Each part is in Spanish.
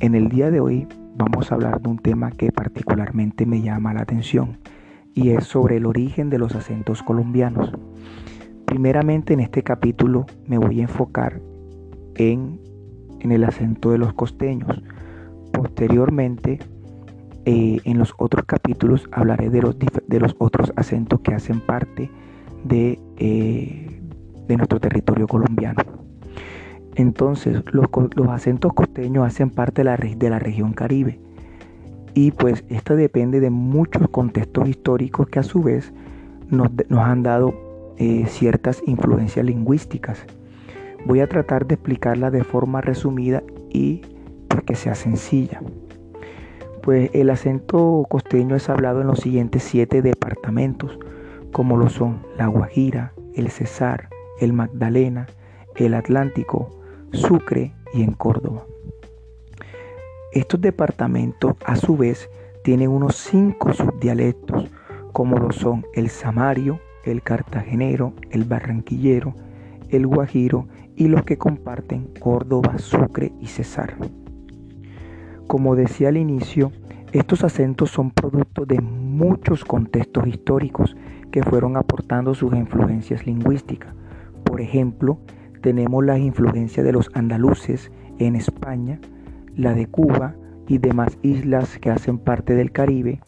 En el día de hoy vamos a hablar de un tema que particularmente me llama la atención y es sobre el origen de los acentos colombianos. Primeramente en este capítulo me voy a enfocar en, el acento de los costeños. Posteriormente, eh, en los otros capítulos hablaré de los, de los, otros acentos que hacen parte de, eh, de nuestro territorio colombiano. Entonces, los, acentos costeños hacen parte de la, de la región caribe. Y pues esto depende de muchos contextos históricos que a su vez nos, han dado eh, ciertas influencias lingüísticas. Voy a tratar de explicarla de forma resumida y pues que sea sencilla. Pues el acento costeño es hablado en los siguientes siete departamentos, como lo son La Guajira, el Cesar, el Magdalena, el Atlántico, Sucre y en Córdoba. Estos departamentos a su vez tienen unos cinco subdialectos, como lo son el samario, el cartagenero, el barranquillero, el guajiro y los que comparten Córdoba, Sucre y Cesar. Como decía al inicio, estos acentos son producto de muchos contextos históricos que fueron aportando sus influencias lingüísticas. Por ejemplo, tenemos las influencias de los andaluces en España, la de Cuba y demás islas que hacen parte del Caribe,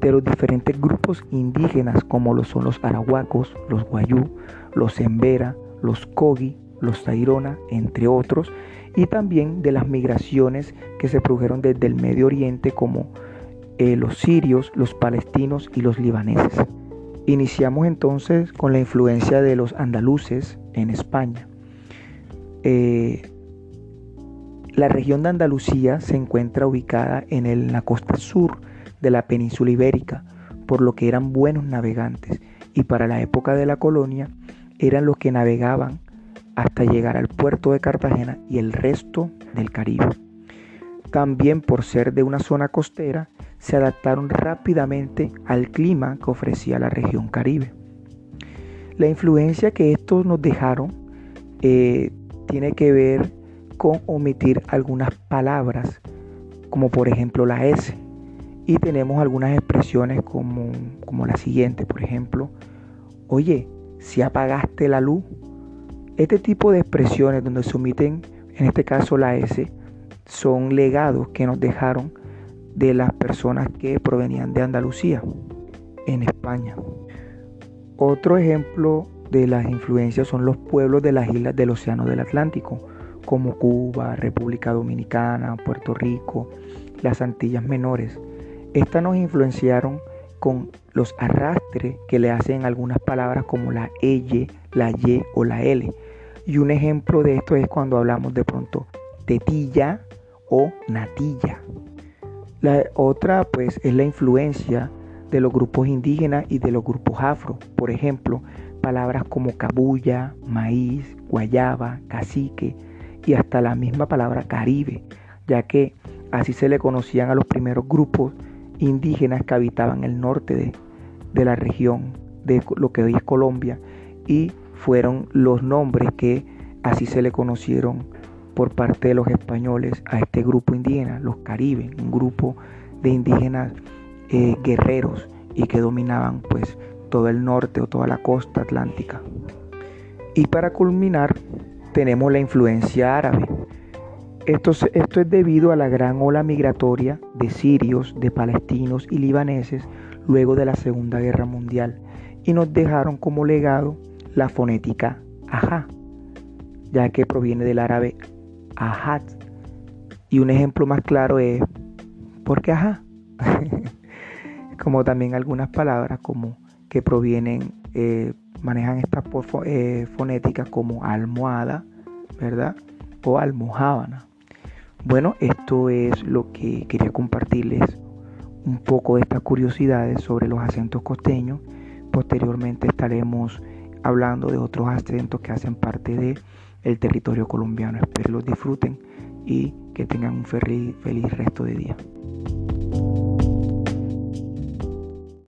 de los diferentes grupos indígenas como lo son los arahuacos, los guayú, los embera, los kogi, los tairona, entre otros, y también de las migraciones que se produjeron desde el Medio Oriente como eh, los sirios, los palestinos y los libaneses. Iniciamos entonces con la influencia de los andaluces en España. Eh, la región de Andalucía se encuentra ubicada en la costa sur de la península ibérica, por lo que eran buenos navegantes y para la época de la colonia eran los que navegaban hasta llegar al puerto de Cartagena y el resto del Caribe. También por ser de una zona costera, se adaptaron rápidamente al clima que ofrecía la región Caribe. La influencia que estos nos dejaron eh, tiene que ver con omitir algunas palabras, como por ejemplo la S. Y tenemos algunas expresiones como, como la siguiente, por ejemplo, oye, si apagaste la luz. Este tipo de expresiones donde se omiten, en este caso la S, son legados que nos dejaron de las personas que provenían de Andalucía, en España. Otro ejemplo de las influencias son los pueblos de las islas del Océano del Atlántico, como Cuba, República Dominicana, Puerto Rico, las Antillas Menores. Estas nos influenciaron con los arrastres que le hacen algunas palabras como la L, la Y o la L. Y un ejemplo de esto es cuando hablamos de pronto tetilla o natilla. La otra pues es la influencia de los grupos indígenas y de los grupos afro. Por ejemplo, palabras como cabulla, maíz, guayaba, cacique y hasta la misma palabra caribe, ya que así se le conocían a los primeros grupos indígenas que habitaban el norte de, de la región de lo que hoy es Colombia y fueron los nombres que así se le conocieron por parte de los españoles a este grupo indígena, los caribes, un grupo de indígenas eh, guerreros y que dominaban pues todo el norte o toda la costa atlántica. Y para culminar, tenemos la influencia árabe. Esto, esto es debido a la gran ola migratoria de sirios, de palestinos y libaneses luego de la Segunda Guerra Mundial y nos dejaron como legado la fonética ajá, ya que proviene del árabe ajat. Y un ejemplo más claro es, ¿por qué ajá? como también algunas palabras como que provienen, eh, manejan estas eh, fonéticas como almohada, ¿verdad? O almohábana. Bueno, esto es lo que quería compartirles un poco de estas curiosidades sobre los acentos costeños. Posteriormente estaremos hablando de otros acentos que hacen parte del el territorio colombiano. Espero los disfruten y que tengan un feliz, feliz resto de día.